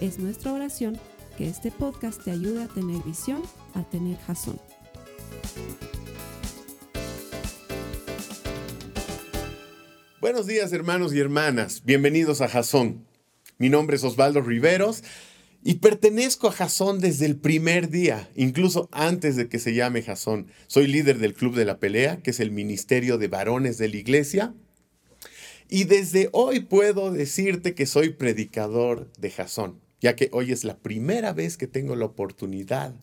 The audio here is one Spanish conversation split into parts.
Es nuestra oración que este podcast te ayude a tener visión, a tener jazón. Buenos días hermanos y hermanas, bienvenidos a Jazón. Mi nombre es Osvaldo Riveros y pertenezco a Jazón desde el primer día, incluso antes de que se llame Jazón. Soy líder del Club de la Pelea, que es el ministerio de varones de la iglesia. Y desde hoy puedo decirte que soy predicador de Jazón ya que hoy es la primera vez que tengo la oportunidad,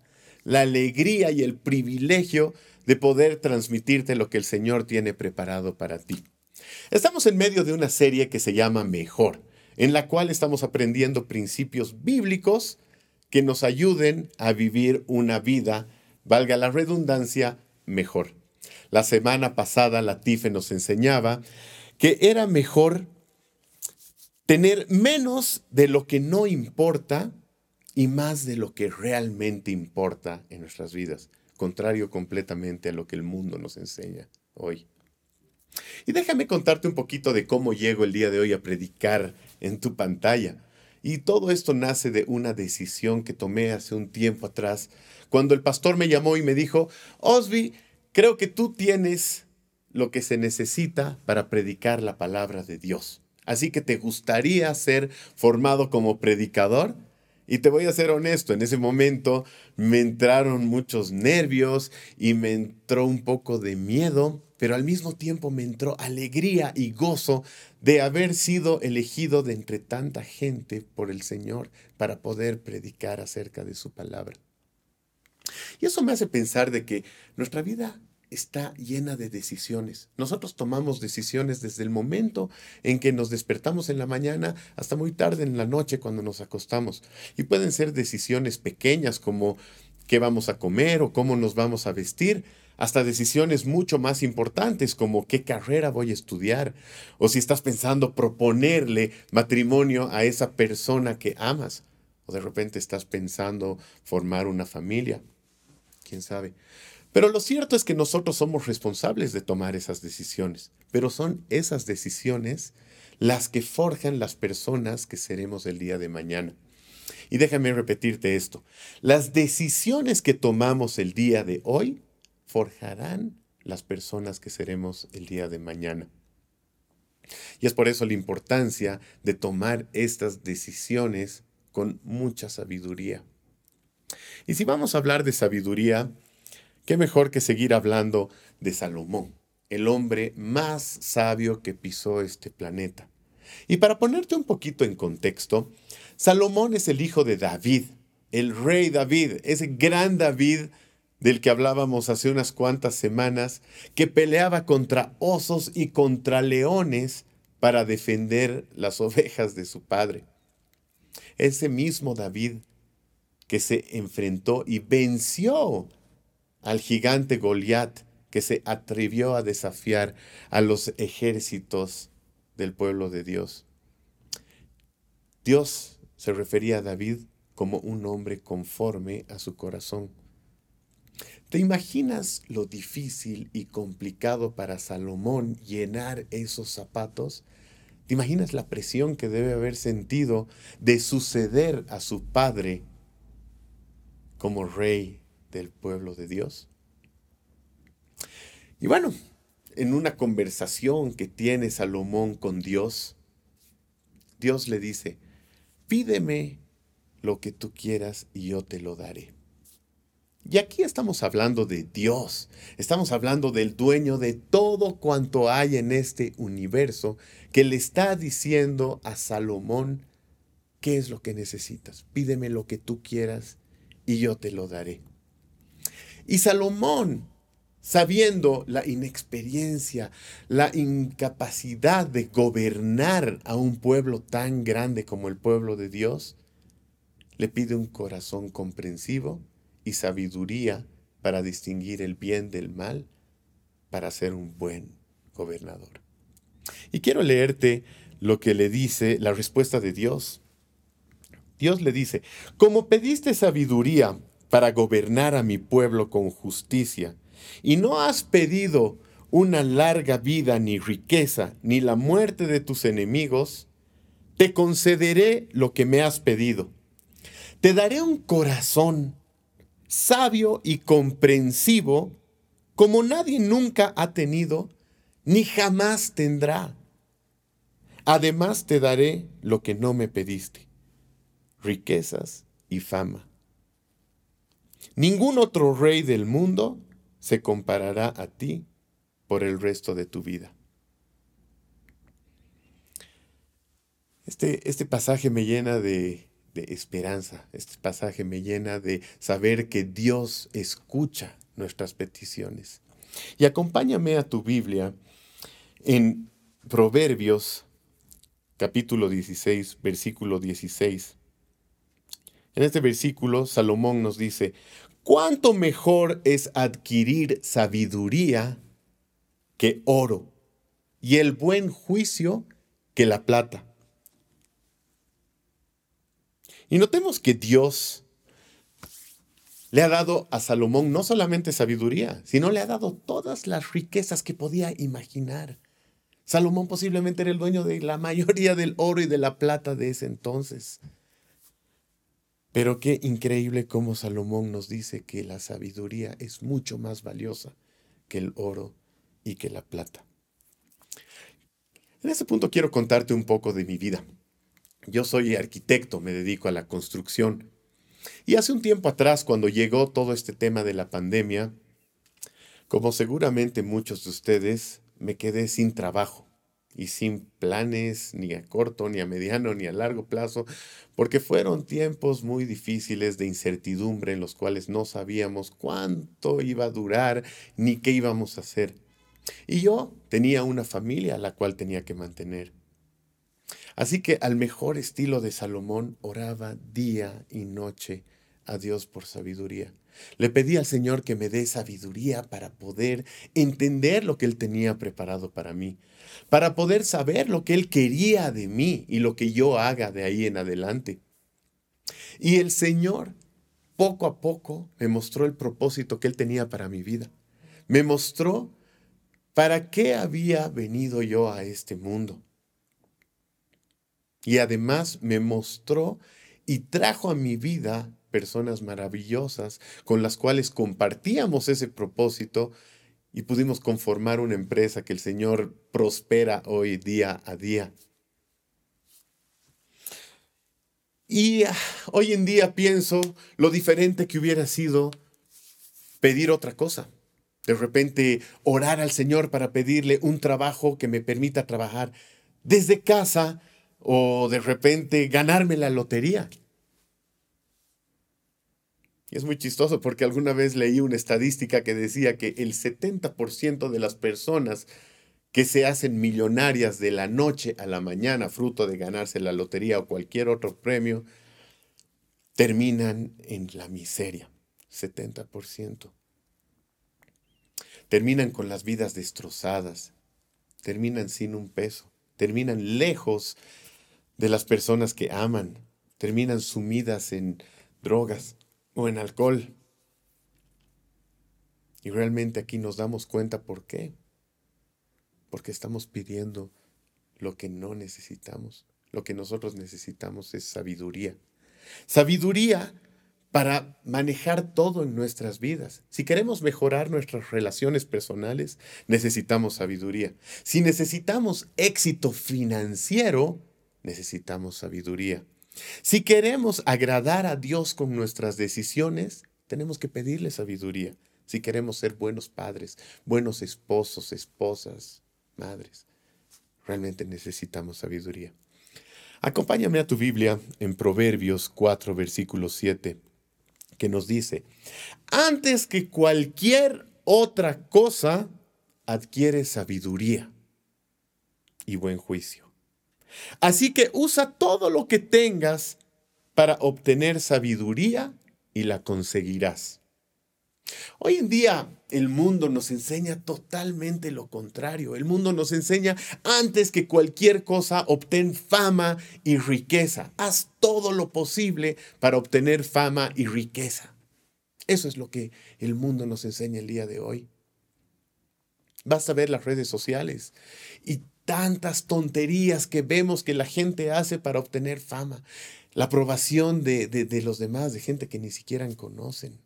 la alegría y el privilegio de poder transmitirte lo que el Señor tiene preparado para ti. Estamos en medio de una serie que se llama Mejor, en la cual estamos aprendiendo principios bíblicos que nos ayuden a vivir una vida, valga la redundancia, mejor. La semana pasada la Tife nos enseñaba que era mejor tener menos de lo que no importa y más de lo que realmente importa en nuestras vidas, contrario completamente a lo que el mundo nos enseña hoy. Y déjame contarte un poquito de cómo llego el día de hoy a predicar en tu pantalla. Y todo esto nace de una decisión que tomé hace un tiempo atrás, cuando el pastor me llamó y me dijo, Osby, creo que tú tienes lo que se necesita para predicar la palabra de Dios. Así que te gustaría ser formado como predicador. Y te voy a ser honesto, en ese momento me entraron muchos nervios y me entró un poco de miedo, pero al mismo tiempo me entró alegría y gozo de haber sido elegido de entre tanta gente por el Señor para poder predicar acerca de su palabra. Y eso me hace pensar de que nuestra vida está llena de decisiones. Nosotros tomamos decisiones desde el momento en que nos despertamos en la mañana hasta muy tarde en la noche cuando nos acostamos. Y pueden ser decisiones pequeñas como qué vamos a comer o cómo nos vamos a vestir, hasta decisiones mucho más importantes como qué carrera voy a estudiar o si estás pensando proponerle matrimonio a esa persona que amas o de repente estás pensando formar una familia. ¿Quién sabe? Pero lo cierto es que nosotros somos responsables de tomar esas decisiones, pero son esas decisiones las que forjan las personas que seremos el día de mañana. Y déjame repetirte esto, las decisiones que tomamos el día de hoy forjarán las personas que seremos el día de mañana. Y es por eso la importancia de tomar estas decisiones con mucha sabiduría. Y si vamos a hablar de sabiduría, ¿Qué mejor que seguir hablando de Salomón, el hombre más sabio que pisó este planeta? Y para ponerte un poquito en contexto, Salomón es el hijo de David, el rey David, ese gran David del que hablábamos hace unas cuantas semanas, que peleaba contra osos y contra leones para defender las ovejas de su padre. Ese mismo David que se enfrentó y venció al gigante Goliat que se atrevió a desafiar a los ejércitos del pueblo de Dios. Dios se refería a David como un hombre conforme a su corazón. ¿Te imaginas lo difícil y complicado para Salomón llenar esos zapatos? ¿Te imaginas la presión que debe haber sentido de suceder a su padre como rey del pueblo de Dios. Y bueno, en una conversación que tiene Salomón con Dios, Dios le dice, pídeme lo que tú quieras y yo te lo daré. Y aquí estamos hablando de Dios, estamos hablando del dueño de todo cuanto hay en este universo, que le está diciendo a Salomón, ¿qué es lo que necesitas? Pídeme lo que tú quieras y yo te lo daré. Y Salomón, sabiendo la inexperiencia, la incapacidad de gobernar a un pueblo tan grande como el pueblo de Dios, le pide un corazón comprensivo y sabiduría para distinguir el bien del mal, para ser un buen gobernador. Y quiero leerte lo que le dice la respuesta de Dios. Dios le dice, como pediste sabiduría para gobernar a mi pueblo con justicia, y no has pedido una larga vida, ni riqueza, ni la muerte de tus enemigos, te concederé lo que me has pedido. Te daré un corazón sabio y comprensivo como nadie nunca ha tenido ni jamás tendrá. Además te daré lo que no me pediste, riquezas y fama. Ningún otro rey del mundo se comparará a ti por el resto de tu vida. Este, este pasaje me llena de, de esperanza, este pasaje me llena de saber que Dios escucha nuestras peticiones. Y acompáñame a tu Biblia en Proverbios capítulo 16, versículo 16. En este versículo, Salomón nos dice, ¿cuánto mejor es adquirir sabiduría que oro y el buen juicio que la plata? Y notemos que Dios le ha dado a Salomón no solamente sabiduría, sino le ha dado todas las riquezas que podía imaginar. Salomón posiblemente era el dueño de la mayoría del oro y de la plata de ese entonces. Pero qué increíble cómo Salomón nos dice que la sabiduría es mucho más valiosa que el oro y que la plata. En ese punto quiero contarte un poco de mi vida. Yo soy arquitecto, me dedico a la construcción. Y hace un tiempo atrás, cuando llegó todo este tema de la pandemia, como seguramente muchos de ustedes, me quedé sin trabajo y sin planes ni a corto, ni a mediano, ni a largo plazo, porque fueron tiempos muy difíciles de incertidumbre en los cuales no sabíamos cuánto iba a durar ni qué íbamos a hacer. Y yo tenía una familia a la cual tenía que mantener. Así que al mejor estilo de Salomón oraba día y noche a Dios por sabiduría. Le pedí al Señor que me dé sabiduría para poder entender lo que Él tenía preparado para mí, para poder saber lo que Él quería de mí y lo que yo haga de ahí en adelante. Y el Señor poco a poco me mostró el propósito que Él tenía para mi vida. Me mostró para qué había venido yo a este mundo. Y además me mostró y trajo a mi vida personas maravillosas con las cuales compartíamos ese propósito y pudimos conformar una empresa que el Señor prospera hoy día a día. Y ah, hoy en día pienso lo diferente que hubiera sido pedir otra cosa. De repente orar al Señor para pedirle un trabajo que me permita trabajar desde casa o de repente ganarme la lotería. Y es muy chistoso porque alguna vez leí una estadística que decía que el 70% de las personas que se hacen millonarias de la noche a la mañana, fruto de ganarse la lotería o cualquier otro premio, terminan en la miseria. 70%. Terminan con las vidas destrozadas, terminan sin un peso, terminan lejos de las personas que aman, terminan sumidas en drogas o en alcohol. Y realmente aquí nos damos cuenta por qué. Porque estamos pidiendo lo que no necesitamos. Lo que nosotros necesitamos es sabiduría. Sabiduría para manejar todo en nuestras vidas. Si queremos mejorar nuestras relaciones personales, necesitamos sabiduría. Si necesitamos éxito financiero, necesitamos sabiduría. Si queremos agradar a Dios con nuestras decisiones, tenemos que pedirle sabiduría. Si queremos ser buenos padres, buenos esposos, esposas, madres, realmente necesitamos sabiduría. Acompáñame a tu Biblia en Proverbios 4, versículo 7, que nos dice, antes que cualquier otra cosa, adquiere sabiduría y buen juicio Así que usa todo lo que tengas para obtener sabiduría y la conseguirás. Hoy en día el mundo nos enseña totalmente lo contrario. El mundo nos enseña antes que cualquier cosa obtén fama y riqueza. Haz todo lo posible para obtener fama y riqueza. Eso es lo que el mundo nos enseña el día de hoy. Vas a ver las redes sociales y tantas tonterías que vemos que la gente hace para obtener fama. La aprobación de, de los demás, de gente que ni siquiera conocen.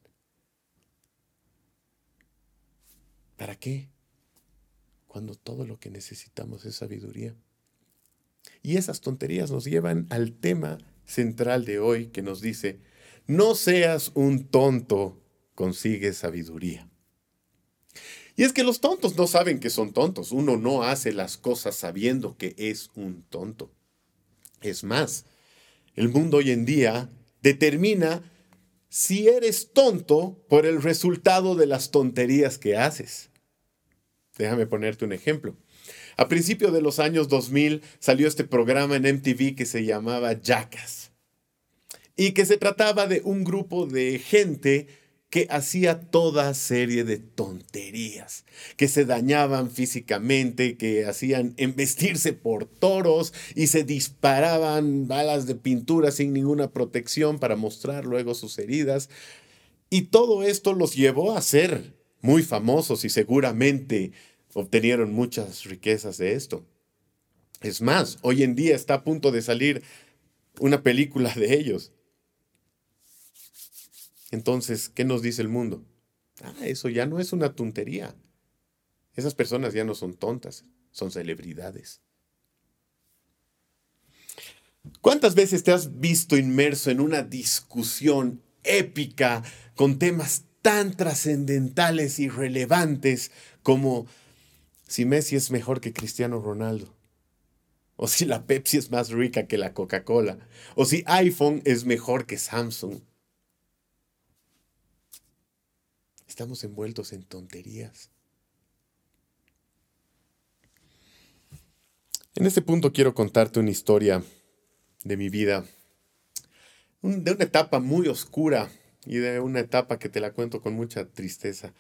¿Para qué? Cuando todo lo que necesitamos es sabiduría. Y esas tonterías nos llevan al tema central de hoy que nos dice, no seas un tonto, consigue sabiduría. Y es que los tontos no saben que son tontos. Uno no hace las cosas sabiendo que es un tonto. Es más, el mundo hoy en día determina si eres tonto por el resultado de las tonterías que haces. Déjame ponerte un ejemplo. A principios de los años 2000 salió este programa en MTV que se llamaba Jackass y que se trataba de un grupo de gente que hacía toda serie de tonterías, que se dañaban físicamente, que hacían embestirse por toros y se disparaban balas de pintura sin ninguna protección para mostrar luego sus heridas. Y todo esto los llevó a ser muy famosos y seguramente obtenieron muchas riquezas de esto. Es más, hoy en día está a punto de salir una película de ellos. Entonces, ¿qué nos dice el mundo? Ah, eso ya no es una tontería. Esas personas ya no son tontas, son celebridades. ¿Cuántas veces te has visto inmerso en una discusión épica con temas tan trascendentales y relevantes como si Messi es mejor que Cristiano Ronaldo? ¿O si la Pepsi es más rica que la Coca-Cola? ¿O si iPhone es mejor que Samsung? Estamos envueltos en tonterías. En este punto quiero contarte una historia de mi vida, de una etapa muy oscura y de una etapa que te la cuento con mucha tristeza.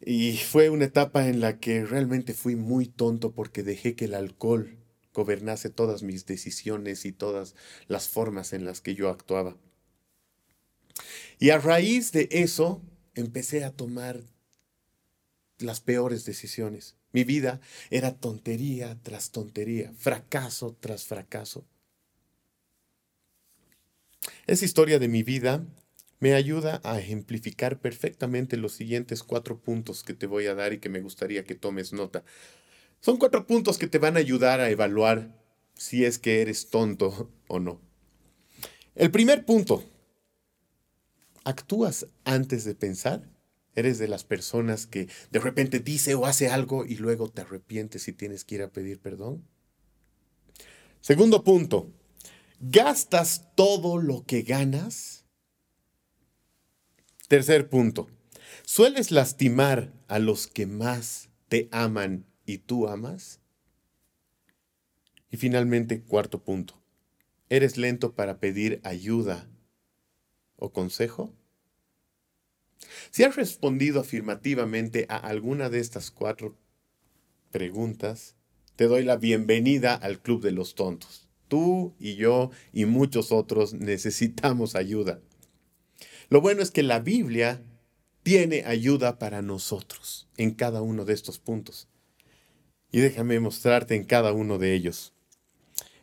Y fue una etapa en la que realmente fui muy tonto porque dejé que el alcohol gobernase todas mis decisiones y todas las formas en las que yo actuaba. Y a raíz de eso, empecé a tomar las peores decisiones. Mi vida era tontería tras tontería, fracaso tras fracaso. Esa historia de mi vida me ayuda a ejemplificar perfectamente los siguientes cuatro puntos que te voy a dar y que me gustaría que tomes nota. Son cuatro puntos que te van a ayudar a evaluar si es que eres tonto o no. El primer punto, ¿Actúas antes de pensar? ¿Eres de las personas que de repente dice o hace algo y luego te arrepientes y tienes que ir a pedir perdón? Segundo punto, ¿gastas todo lo que ganas? Tercer punto, ¿sueles lastimar a los que más te aman y tú amas? Y finalmente, cuarto punto, ¿eres lento para pedir ayuda o consejo? Si has respondido afirmativamente a alguna de estas cuatro preguntas, te doy la bienvenida al Club de los Tontos. Tú y yo y muchos otros necesitamos ayuda. Lo bueno es que la Biblia tiene ayuda para nosotros en cada uno de estos puntos. Y déjame mostrarte en cada uno de ellos.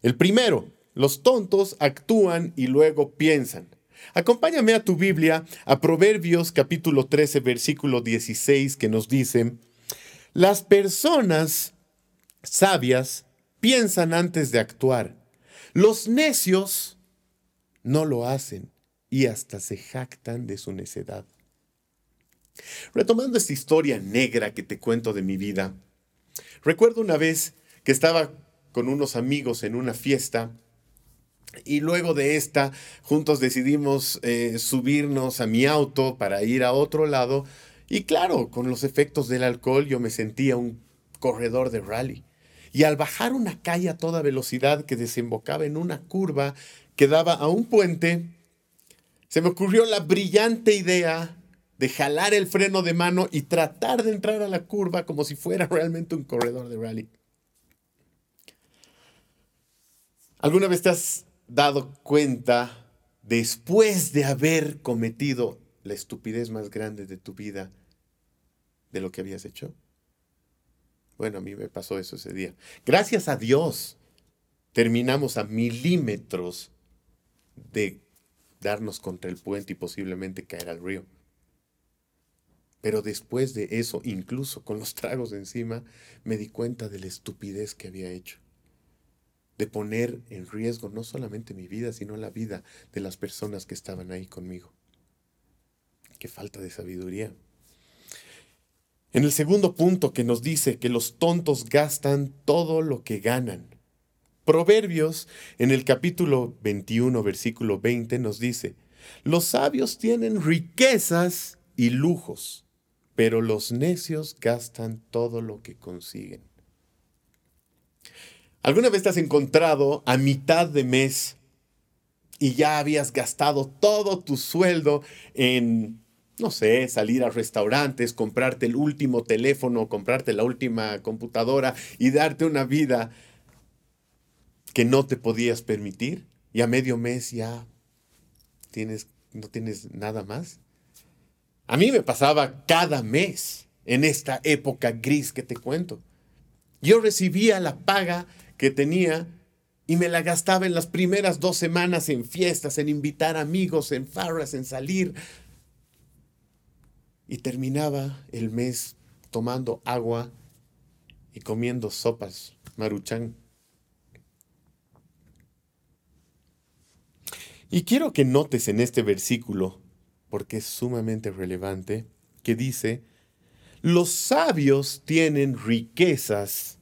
El primero, los tontos actúan y luego piensan. Acompáñame a tu Biblia, a Proverbios capítulo 13, versículo 16, que nos dice, las personas sabias piensan antes de actuar. Los necios no lo hacen y hasta se jactan de su necedad. Retomando esta historia negra que te cuento de mi vida, recuerdo una vez que estaba con unos amigos en una fiesta y luego de esta, juntos decidimos eh, subirnos a mi auto para ir a otro lado. Y claro, con los efectos del alcohol yo me sentía un corredor de rally. y al bajar una calle a toda velocidad que desembocaba en una curva que daba a un puente, se me ocurrió la brillante idea de jalar el freno de mano y tratar de entrar a la curva como si fuera realmente un corredor de rally. ¿Alguna vez te has dado cuenta, después de haber cometido la estupidez más grande de tu vida, de lo que habías hecho? Bueno, a mí me pasó eso ese día. Gracias a Dios, terminamos a milímetros de darnos contra el puente y posiblemente caer al río. Pero después de eso, incluso con los tragos encima, me di cuenta de la estupidez que había hecho. De poner en riesgo no solamente mi vida, sino la vida de las personas que estaban ahí conmigo. Qué falta de sabiduría. En el segundo punto que nos dice que los tontos gastan todo lo que ganan. Proverbios en el capítulo 21, versículo 20 nos dice, los sabios tienen riquezas y lujos, pero los necios gastan todo lo que consiguen. ¿Alguna vez te has encontrado a mitad de mes y ya habías gastado todo tu sueldo en no sé, salir a restaurantes, comprarte el último teléfono, comprarte la última computadora y darte una vida que no te podías permitir y a medio mes ya tienes, no tienes nada más. A mí me pasaba cada mes en esta época gris que te cuento. Yo recibía la paga que tenía y me la gastaba en las primeras dos semanas en fiestas, en invitar amigos, en farras, en salir, y terminaba el mes tomando agua y comiendo sopas, maruchan. Y quiero que notes en este versículo, porque es sumamente relevante, que dice, los sabios tienen riquezas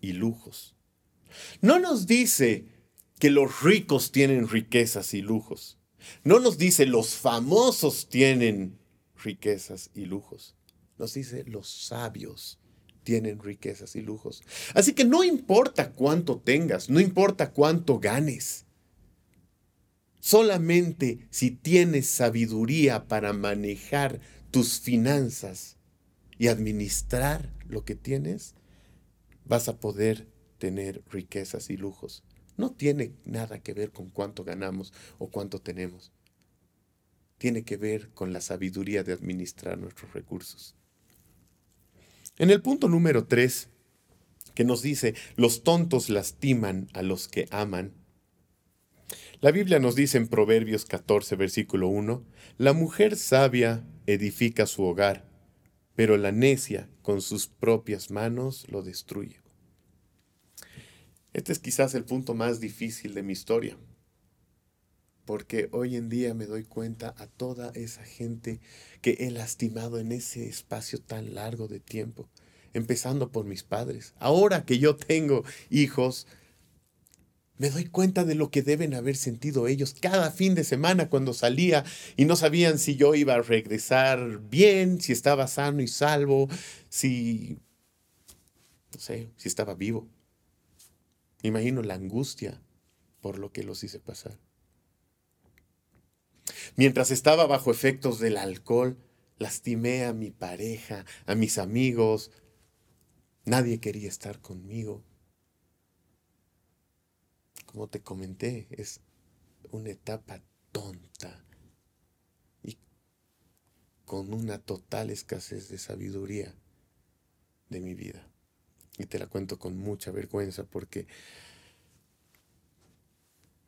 y lujos. No nos dice que los ricos tienen riquezas y lujos. No nos dice los famosos tienen riquezas y lujos. Nos dice, los sabios tienen riquezas y lujos. Así que no importa cuánto tengas, no importa cuánto ganes. Solamente si tienes sabiduría para manejar tus finanzas y administrar lo que tienes, vas a poder tener riquezas y lujos. No tiene nada que ver con cuánto ganamos o cuánto tenemos tiene que ver con la sabiduría de administrar nuestros recursos. En el punto número 3, que nos dice, los tontos lastiman a los que aman. La Biblia nos dice en Proverbios 14, versículo 1, la mujer sabia edifica su hogar, pero la necia con sus propias manos lo destruye. Este es quizás el punto más difícil de mi historia porque hoy en día me doy cuenta a toda esa gente que he lastimado en ese espacio tan largo de tiempo, empezando por mis padres. Ahora que yo tengo hijos, me doy cuenta de lo que deben haber sentido ellos cada fin de semana cuando salía y no sabían si yo iba a regresar bien, si estaba sano y salvo, si, no sé, si estaba vivo. Imagino la angustia por lo que los hice pasar. Mientras estaba bajo efectos del alcohol, lastimé a mi pareja, a mis amigos. Nadie quería estar conmigo. Como te comenté, es una etapa tonta y con una total escasez de sabiduría de mi vida. Y te la cuento con mucha vergüenza porque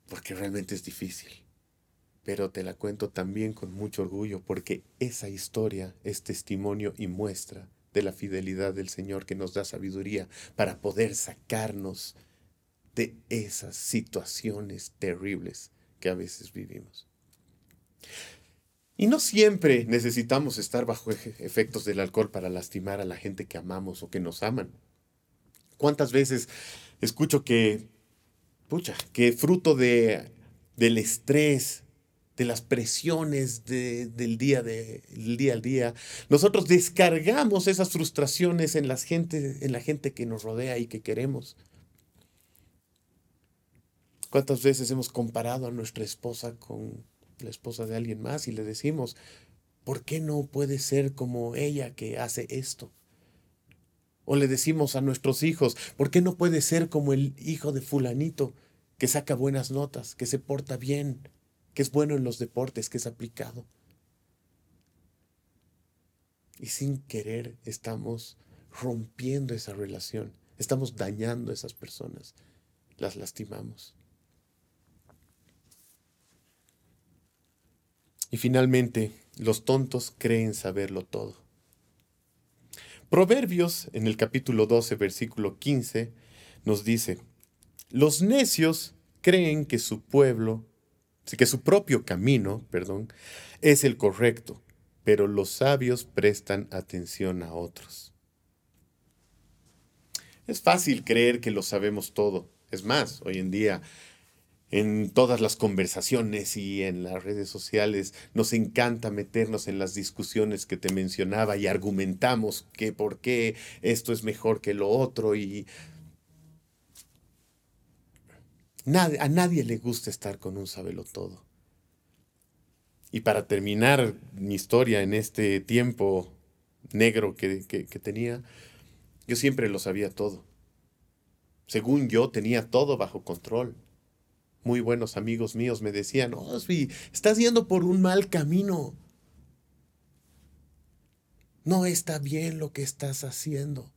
porque realmente es difícil pero te la cuento también con mucho orgullo porque esa historia es testimonio y muestra de la fidelidad del Señor que nos da sabiduría para poder sacarnos de esas situaciones terribles que a veces vivimos. Y no siempre necesitamos estar bajo efectos del alcohol para lastimar a la gente que amamos o que nos aman. ¿Cuántas veces escucho que, pucha, que fruto de, del estrés, de las presiones del día, día al día. Nosotros descargamos esas frustraciones en, las gente, en la gente que nos rodea y que queremos. ¿Cuántas veces hemos comparado a nuestra esposa con la esposa de alguien más y le decimos, ¿por qué no puede ser como ella que hace esto? O le decimos a nuestros hijos, ¿por qué no puede ser como el hijo de fulanito que saca buenas notas, que se porta bien, que es bueno en los deportes, que es aplicado? Y sin querer estamos rompiendo esa relación, estamos dañando a esas personas, las lastimamos. Y finalmente, los tontos creen saberlo todo. Proverbios en el capítulo 12, versículo 15, nos dice, los necios creen que su pueblo, que su propio camino, perdón, es el correcto, pero los sabios prestan atención a otros. Es fácil creer que lo sabemos todo. Es más, hoy en día en todas las conversaciones y en las redes sociales. Nos encanta meternos en las discusiones que te mencionaba y argumentamos que por qué esto es mejor que lo otro y a nadie le gusta estar con un sabelo todo. Y para terminar mi historia en este tiempo negro que, que tenía, yo siempre lo sabía todo. Según yo tenía todo bajo control muy buenos amigos míos me decían, Osby, estás yendo por un mal camino. No está bien lo que estás haciendo.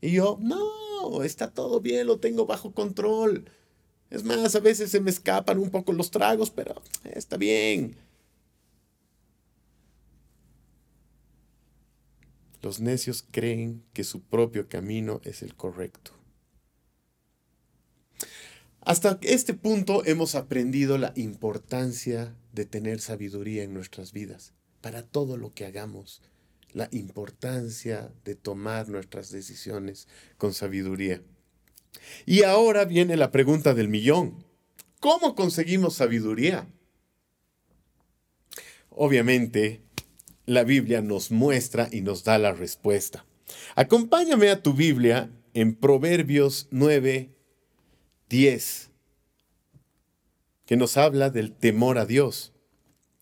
Y yo, no, está todo bien, lo tengo bajo control. Es más, a veces se me escapan un poco los tragos, pero está bien. Los necios creen que su propio camino es el correcto. Hasta este punto hemos aprendido la importancia de tener sabiduría en nuestras vidas, para todo lo que hagamos, la importancia de tomar nuestras decisiones con sabiduría. Y ahora viene la pregunta del millón. ¿Cómo conseguimos sabiduría? Obviamente, la Biblia nos muestra y nos da la respuesta. Acompáñame a tu Biblia en Proverbios 9, 10, que nos habla del temor a Dios.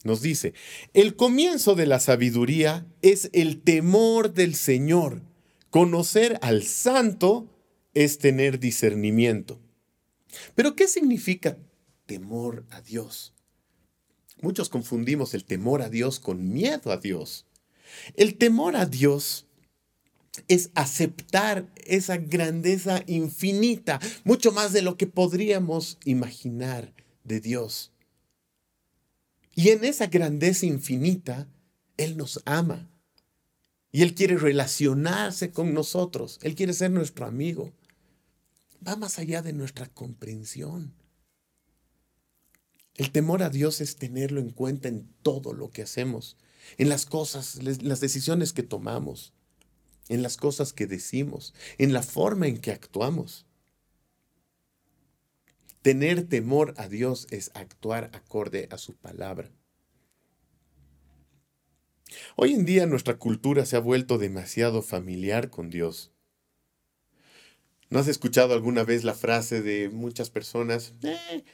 Nos dice, el comienzo de la sabiduría es el temor del Señor. Conocer al santo es tener discernimiento. Pero ¿qué significa temor a Dios? Muchos confundimos el temor a Dios con miedo a Dios. El temor a Dios es aceptar esa grandeza infinita, mucho más de lo que podríamos imaginar de Dios. Y en esa grandeza infinita, Él nos ama. Y Él quiere relacionarse con nosotros. Él quiere ser nuestro amigo. Va más allá de nuestra comprensión. El temor a Dios es tenerlo en cuenta en todo lo que hacemos, en las cosas, las decisiones que tomamos en las cosas que decimos, en la forma en que actuamos. Tener temor a Dios es actuar acorde a su palabra. Hoy en día nuestra cultura se ha vuelto demasiado familiar con Dios. ¿No has escuchado alguna vez la frase de muchas personas? Eh,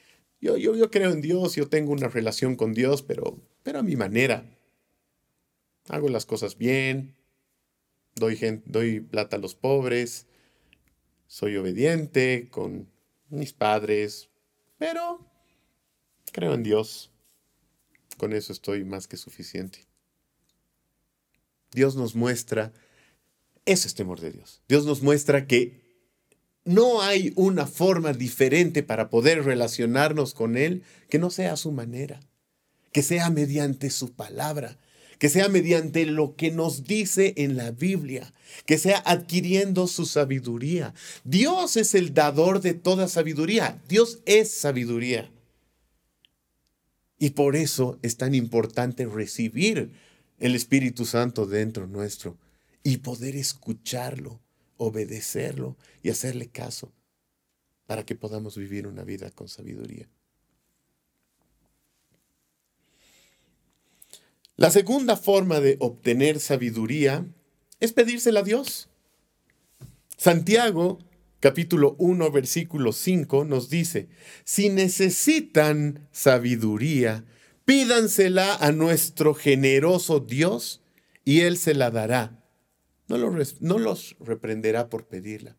yo, yo, yo creo en Dios, yo tengo una relación con Dios, pero, pero a mi manera. Hago las cosas bien, doy, plata a los pobres, soy obediente con mis padres, pero creo en Dios. Con eso estoy más que suficiente. Dios nos muestra, eso es temor de Dios. Dios nos muestra que no hay una forma diferente para poder relacionarnos con Él que no sea a su manera, que sea mediante su palabra, que sea mediante lo que nos dice en la Biblia, que sea adquiriendo su sabiduría. Dios es el dador de toda sabiduría, Dios es sabiduría. Y por eso es tan importante recibir el Espíritu Santo dentro nuestro y poder escucharlo, obedecerlo y hacerle caso para que podamos vivir una vida con sabiduría. La segunda forma de obtener sabiduría es pedírsela a Dios. Santiago capítulo 1 versículo 5 nos dice, si necesitan sabiduría, pídansela a nuestro generoso Dios y Él se la dará. No los, no los reprenderá por pedirla.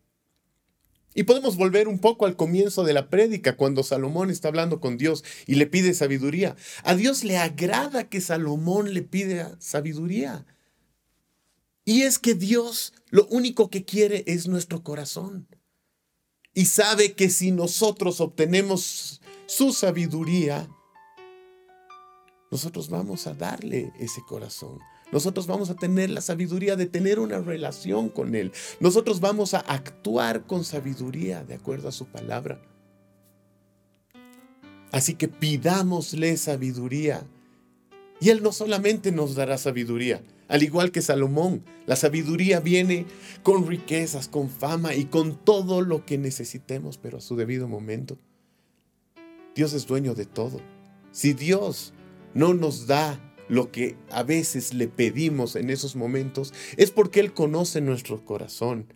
Y podemos volver un poco al comienzo de la prédica, cuando Salomón está hablando con Dios y le pide sabiduría. A Dios le agrada que Salomón le pide sabiduría. Y es que Dios lo único que quiere es nuestro corazón. Y sabe que si nosotros obtenemos su sabiduría, nosotros vamos a darle ese corazón. Nosotros vamos a tener la sabiduría de tener una relación con Él. Nosotros vamos a actuar con sabiduría de acuerdo a su palabra. Así que pidámosle sabiduría. Y Él no solamente nos dará sabiduría, al igual que Salomón, la sabiduría viene con riquezas, con fama y con todo lo que necesitemos, pero a su debido momento. Dios es dueño de todo. Si Dios no nos da lo que a veces le pedimos en esos momentos, es porque Él conoce nuestro corazón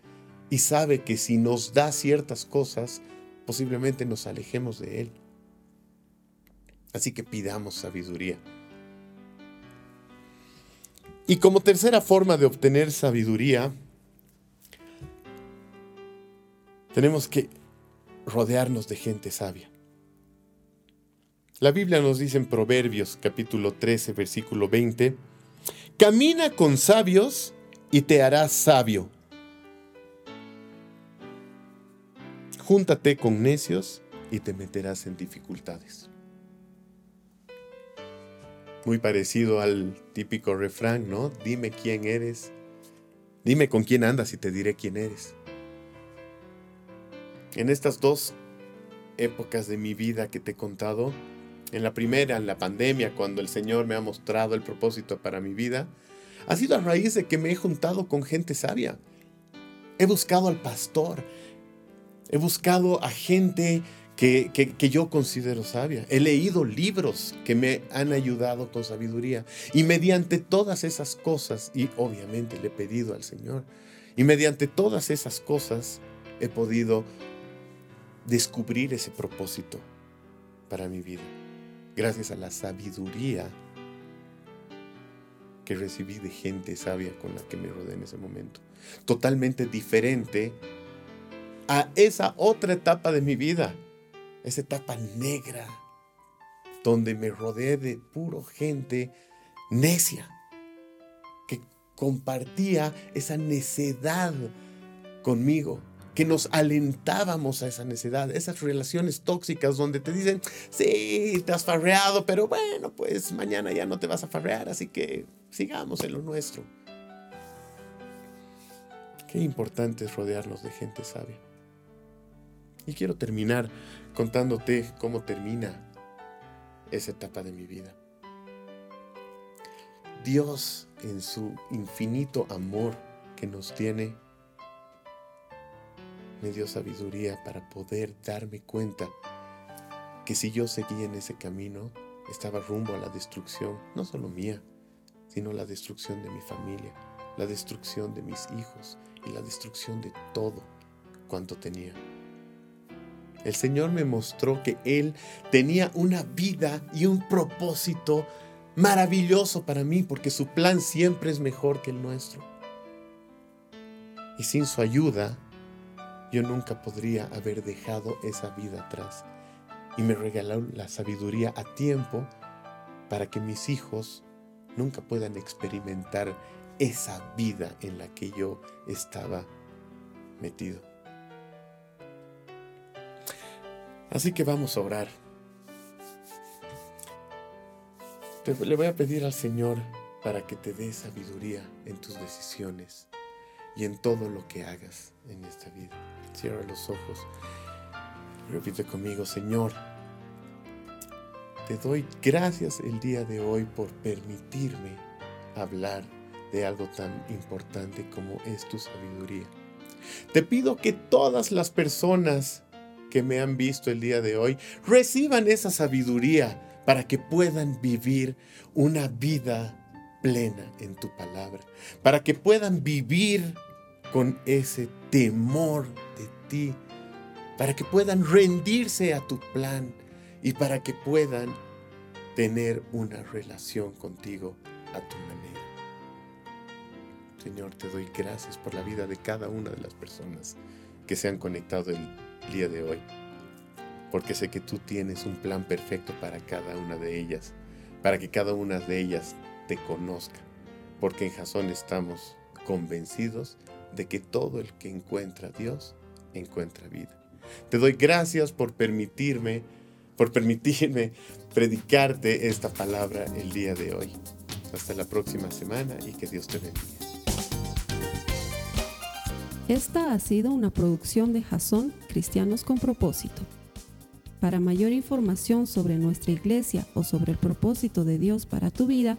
y sabe que si nos da ciertas cosas, posiblemente nos alejemos de Él. Así que pidamos sabiduría. Y como tercera forma de obtener sabiduría, tenemos que rodearnos de gente sabia. La Biblia nos dice en Proverbios capítulo 13, versículo 20, camina con sabios y te harás sabio. Júntate con necios y te meterás en dificultades. Muy parecido al típico refrán, ¿no? Dime quién eres. Dime con quién andas y te diré quién eres. En estas dos épocas de mi vida que te he contado, en la primera, en la pandemia, cuando el Señor me ha mostrado el propósito para mi vida, ha sido a raíz de que me he juntado con gente sabia. He buscado al pastor, he buscado a gente que, que, yo considero sabia. He leído libros que me han ayudado con sabiduría. Y mediante todas esas cosas, y obviamente le he pedido al Señor, y mediante todas esas cosas he podido descubrir ese propósito para mi vida gracias a la sabiduría que recibí de gente sabia con la que me rodeé en ese momento. Totalmente diferente a esa otra etapa de mi vida, esa etapa negra, donde me rodeé de puro gente necia, que compartía esa necedad conmigo que nos alentábamos a esa necesidad, esas relaciones tóxicas donde te dicen, sí, te has farreado, pero bueno, pues mañana ya no te vas a farrear, así que sigamos en lo nuestro. Qué importante es rodearnos de gente sabia. Y quiero terminar contándote cómo termina esa etapa de mi vida. Dios en su infinito amor que nos tiene me dio sabiduría para poder darme cuenta que si yo seguía en ese camino, estaba rumbo a la destrucción, no solo mía, sino la destrucción de mi familia, la destrucción de mis hijos y la destrucción de todo cuanto tenía. El Señor me mostró que Él tenía una vida y un propósito maravilloso para mí, porque su plan siempre es mejor que el nuestro. Y sin su ayuda, yo nunca podría haber dejado esa vida atrás. Y me regaló la sabiduría a tiempo para que mis hijos nunca puedan experimentar esa vida en la que yo estaba metido. Así que vamos a orar. Le voy a pedir al Señor para que te dé sabiduría en tus decisiones y en todo lo que hagas en esta vida. Cierra los ojos. Repite conmigo, Señor, te doy gracias el día de hoy por permitirme hablar de algo tan importante como es tu sabiduría. Te pido que todas las personas que me han visto el día de hoy reciban esa sabiduría para que puedan vivir una vida plena en tu palabra, para que puedan vivir con ese temor de ti, para que puedan rendirse a tu plan y para que puedan tener una relación contigo a tu manera. Señor, te doy gracias por la vida de cada una de las personas que se han conectado el día de hoy, porque sé que tú tienes un plan perfecto para cada una de ellas, para que cada una de ellas conozca, porque en Jasón estamos convencidos de que todo el que encuentra a Dios encuentra vida. Te doy gracias por permitirme, por permitirme predicarte esta palabra el día de hoy. Hasta la próxima semana y que Dios te bendiga. Esta ha sido una producción de Jason Cristianos con Propósito. Para mayor información sobre nuestra iglesia o sobre el propósito de Dios para tu vida,